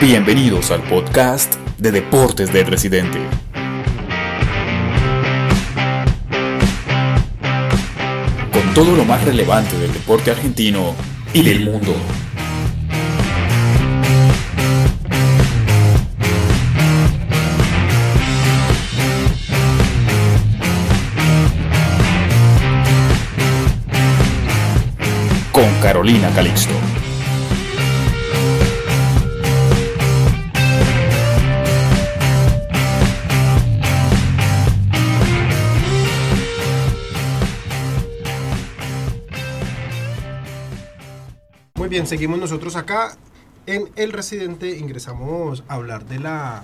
Bienvenidos al podcast de Deportes del Residente. Con todo lo más relevante del deporte argentino y del mundo. Con Carolina Calixto. Muy bien, seguimos nosotros acá en El Residente. Ingresamos a hablar de la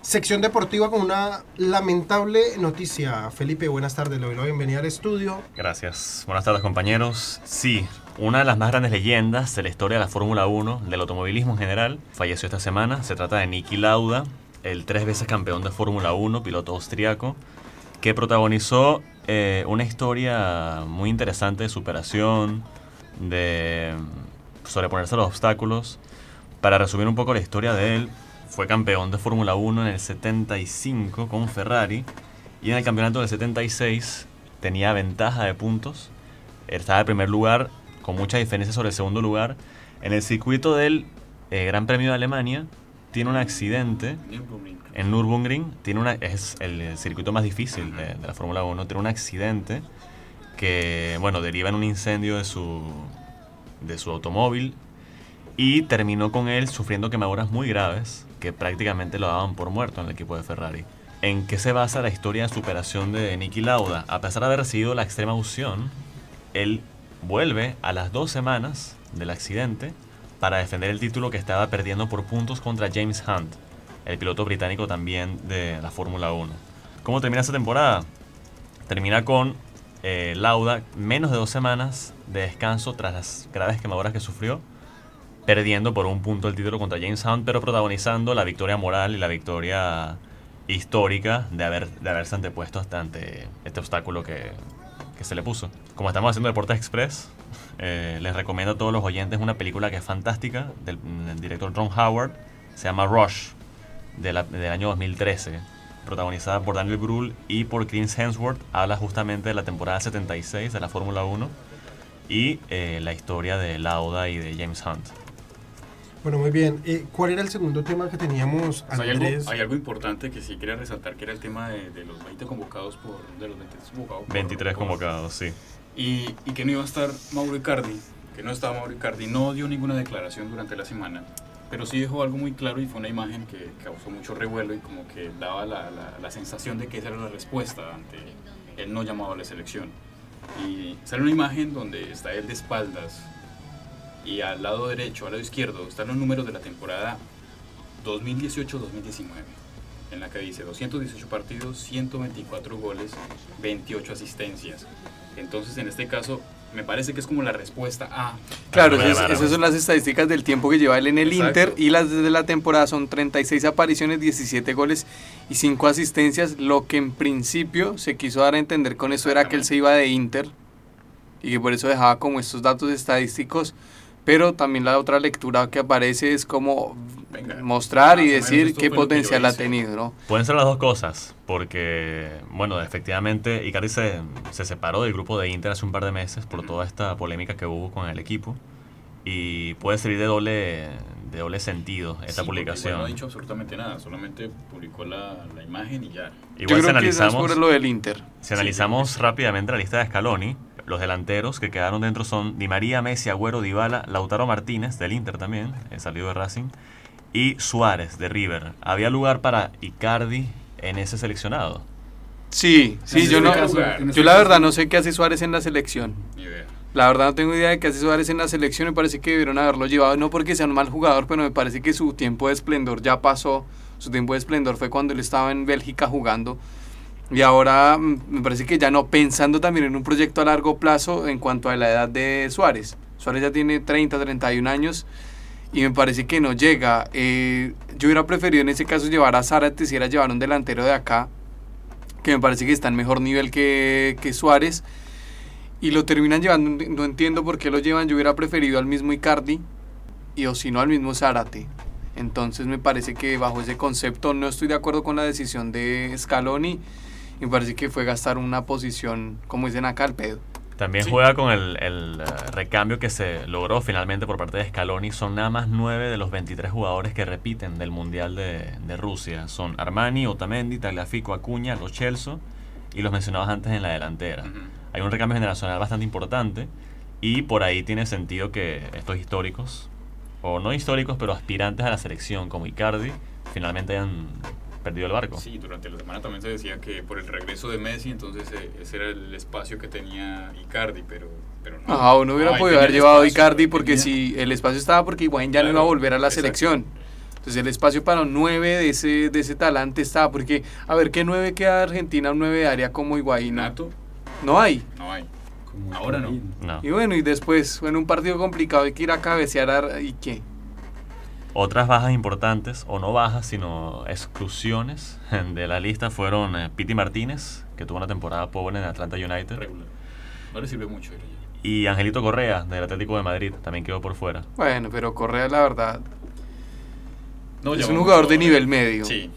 sección deportiva con una lamentable noticia. Felipe, buenas tardes, le doy la bienvenida al estudio. Gracias. Buenas tardes compañeros. Sí, una de las más grandes leyendas de la historia de la Fórmula 1, del automovilismo en general, falleció esta semana. Se trata de Niki Lauda, el tres veces campeón de Fórmula 1, piloto austriaco, que protagonizó eh, una historia muy interesante de superación, de sobreponerse a los obstáculos. Para resumir un poco la historia de él, fue campeón de Fórmula 1 en el 75 con Ferrari y en el campeonato del 76 tenía ventaja de puntos. Estaba en primer lugar con mucha diferencia sobre el segundo lugar. En el circuito del eh, Gran Premio de Alemania tiene un accidente en Nürburgring. Tiene una, es el, circuito más difícil de, de la Fórmula 1. Tiene un accidente que bueno, deriva en un incendio de su, de su automóvil y terminó con él sufriendo quemaduras muy graves que prácticamente lo daban por muerto en el equipo de Ferrari. ¿En qué se basa la historia de superación de Niki Lauda? A pesar de haber recibido la extrema unción, él vuelve a las dos semanas del accidente para defender el título que estaba perdiendo por puntos contra James Hunt, el piloto británico también de la Fórmula 1. ¿Cómo termina esta temporada? Termina con eh, Lauda menos de dos semanas de descanso tras las graves quemaduras que sufrió, perdiendo por un punto el título contra James Hunt, pero protagonizando la victoria moral y la victoria histórica de, haber, de haberse antepuesto hasta ante este obstáculo que, se le puso. Como estamos haciendo Deportes Express, eh, les recomiendo a todos los oyentes una película que es fantástica del, director Ron Howard, se llama Rush, de del año 2013 protagonizada por Daniel Brühl y por Chris Hemsworth, habla justamente de la temporada 76 de la Fórmula 1 y eh, la historia de Lauda y de James Hunt. Bueno, muy bien. Eh, ¿Cuál era el segundo tema que teníamos, Pues hay, algo, Andrés? hay algo importante que sí quería resaltar, que era el tema de, de los 20 convocados por... De los 23 convocados. por- 23 por- convocados, sí. Y, y que no iba a estar Mauro Icardi, que no estaba Mauro Icardi, no dio ninguna declaración durante la semana, pero sí dejó algo muy claro y fue una imagen que causó mucho revuelo y como que daba la, la, sensación de que esa era la respuesta ante el no llamado a la selección. Y sale una imagen donde está él de espaldas y al lado derecho, al lado izquierdo, están los números de la temporada 2018-2019, en la que dice 218 partidos, 124 goles, 28 asistencias. Entonces, en este caso, me parece que es como la respuesta a... Claro, esas, son las estadísticas del tiempo que lleva él en el Exacto. Inter y las de la temporada son 36 apariciones, 17 goles y 5 asistencias. Lo que en principio se quiso dar a entender con eso era que él se iba de Inter y que por eso dejaba como estos datos estadísticos. Pero también la otra lectura que aparece es como Venga, mostrar y decir qué potencial ha tenido, ¿no? Pueden ser las dos cosas, porque, bueno, efectivamente, Icardi se, se separó del grupo de Inter hace un par de meses por toda esta polémica que hubo con el equipo. Y puede servir de doble, de doble sentido esta Sí, publicación. igual no ha dicho absolutamente nada, solamente publicó la, la imagen y ya. Igual Yo si creo que es analizamos, por lo del Inter. si analizamos rápidamente la lista de Scaloni, los delanteros que quedaron dentro son Di María, Messi, Agüero, Dybala, Lautaro Martínez, del Inter también, el salido de Racing, y Suárez, de River. ¿Había lugar para Icardi en ese seleccionado? Sí, sí, yo no, yo la verdad no sé qué hace Suárez en la selección. Ni idea. La verdad no tengo idea de qué hace Suárez en la selección, me parece que debieron haberlo llevado, no porque sea un mal jugador, pero me parece que su tiempo de esplendor ya pasó, su tiempo de esplendor fue cuando él estaba en Bélgica jugando, y ahora mm, me parece que ya no, pensando también en un proyecto a largo plazo en cuanto a la edad de Suárez. Suárez ya tiene 30, 31 años, y me parece que no llega. Eh, yo hubiera preferido en ese caso llevar a Zárate, si era llevar un delantero de acá, que me parece que está en mejor nivel que, que Suárez y lo terminan llevando, no entiendo por qué lo llevan, yo hubiera preferido al mismo Icardi y o si no al mismo Zárate. Entonces me parece que bajo ese concepto no estoy de acuerdo con la decisión de Scaloni. Me parece que fue gastar una posición, como dicen acá, al pedo. También Sí. juega con el, el, eh, recambio que se logró finalmente por parte de Scaloni. Son nada más 9 de los 23 jugadores que repiten del Mundial de, de Rusia. Son Armani, Otamendi, Tagliafico, Acuña, Lo Celso y los mencionados antes en la delantera. Hay un recambio generacional bastante importante y por ahí tiene sentido que estos históricos, o no históricos, pero aspirantes a la selección como Icardi, finalmente hayan perdido el barco. Sí, durante la semana también se decía que por el regreso de Messi, entonces eh, ese era el espacio que tenía Icardi, pero, pero no. Ah, uno hubiera No, ahí podido haber llevado a Icardi porque tenía- si el espacio estaba porque Higuaín ya no iba a volver a la exacto. selección. Entonces el espacio para un 9 de ese, de ese talante estaba porque, a ver, ¿qué 9 queda Argentina? Un 9 de área como Higuaín. ¿no? Nato, No hay. no hay. Como Ahora no. No. Y bueno, y después, en un partido complicado hay que ir a cabecear a- y qué. Otras bajas importantes, o no bajas, sino exclusiones de la lista fueron eh, Piti Martínez, que tuvo una temporada pobre en Atlanta United, Regular. No le sirve mucho. y Angelito Correa, del Atlético de Madrid, también quedó por fuera. Bueno, pero Correa, la verdad, No, es un jugador de nivel medio. Sí.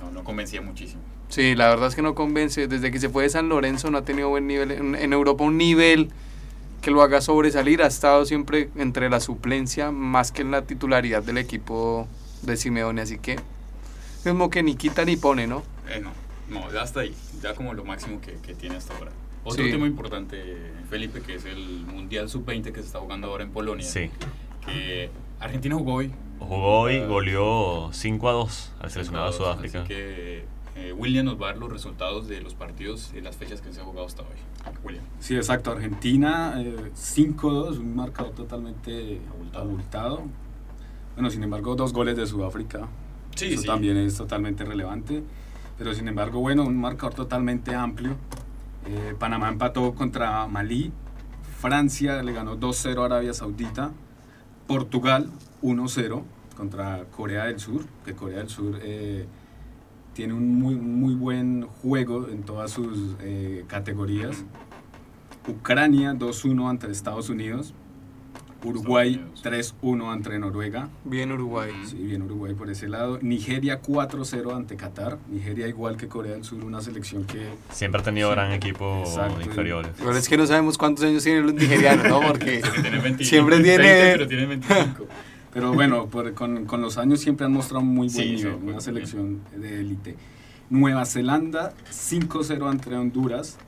No, no convencía muchísimo. Sí, la verdad es que no convence. Desde que se fue de San Lorenzo no ha tenido buen nivel. En, en Europa un nivel que lo haga sobresalir. Ha estado siempre entre la suplencia más que en la titularidad del equipo de Simeone. Así que mismo que ni quita ni pone, ¿no? Eh, no, no, ya hasta ahí. Ya como lo máximo que, que tiene hasta ahora. Otro Sí. tema importante, Felipe, que es el Mundial Sub-20 que se está jugando ahora en Polonia. Sí. Que Argentina jugó hoy. Jugó hoy, Ah, goleó 5 a 2 al seleccionado de Sudáfrica. Así que eh, William nos va a dar los resultados de los partidos y las fechas que se ha jugado hasta hoy. William. Sí, exacto. Argentina eh, 5-2, un marcador totalmente Abultado. abultado. Bueno, sin embargo, dos goles de Sudáfrica. Sí, Eso sí. también es totalmente relevante. Pero sin embargo, bueno, un marcador totalmente amplio. Eh, Panamá empató contra Malí. Francia le ganó 2-0 a Arabia Saudita. Portugal 1-0 contra Corea del Sur. Que Corea del Sur eh, tiene un muy, muy buen juego en todas sus eh, categorías. Ucrania 2-1 ante Estados Unidos. Uruguay Estados 3-1 ante Noruega. Bien Uruguay. Sí, bien Uruguay por ese lado. Nigeria 4-0 ante Qatar. Nigeria igual que Corea del Sur, una selección que... Siempre ha tenido gran equipo Exacto. de inferiores. Pero es que no sabemos cuántos años tienen los nigerianos, ¿no? Porque Tiene 20 Siempre 20, tiene- pero tiene 25. Pero bueno, por- con, con los años siempre han mostrado muy buen Sí, sí, nivel, juegan una bien. selección de élite. Nueva Zelanda 5-0 ante Honduras.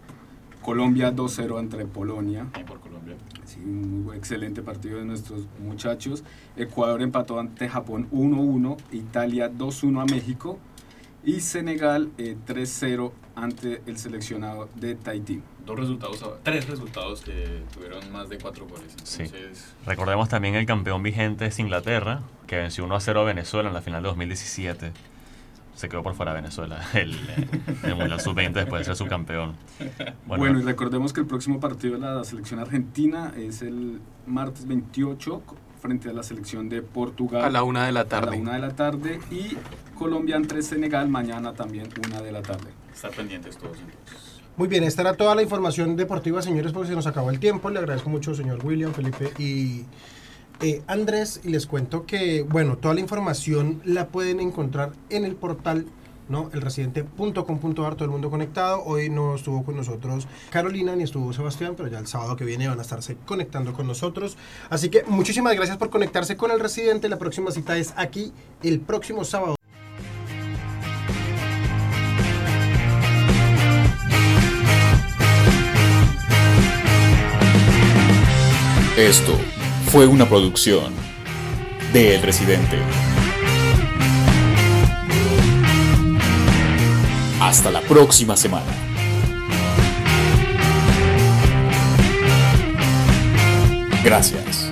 Colombia 2-0 ante Polonia. Ahí por Colombia. Sí, un muy excelente partido de nuestros muchachos. Ecuador empató ante Japón 1-1. Italia 2-1 a México. Y Senegal eh, 3-0 ante el seleccionado de Tahití. Dos resultados, tres resultados que tuvieron más de cuatro goles. Sí. Entonces, Recordemos también el campeón vigente es Inglaterra, que venció 1 a 0 a Venezuela en la final de 2017. Se quedó por fuera Venezuela, el, el Mundial Sub-20 después de ser subcampeón. Bueno, y recordemos que el próximo partido de la selección argentina es el martes 28 co- frente a la selección de Portugal a la una de la a la tarde. una de la tarde y Colombia entre Senegal mañana también una de la tarde. estar pendientes todos entonces. Muy bien, esta era toda la información deportiva, señores, porque se nos acabó el tiempo. Le agradezco mucho, señor William, Felipe y eh, Andrés. Y les cuento que, bueno, toda la información la pueden encontrar en el portal, ¿no? Elresidente.com.ar, todo el mundo conectado. Hoy no estuvo con nosotros Carolina ni estuvo Sebastián, pero ya el sábado que viene van a estarse conectando con nosotros. Así que muchísimas gracias por conectarse con El Residente. La próxima cita es aquí el próximo sábado. Esto fue una producción de El Residente. Hasta la próxima semana. Gracias.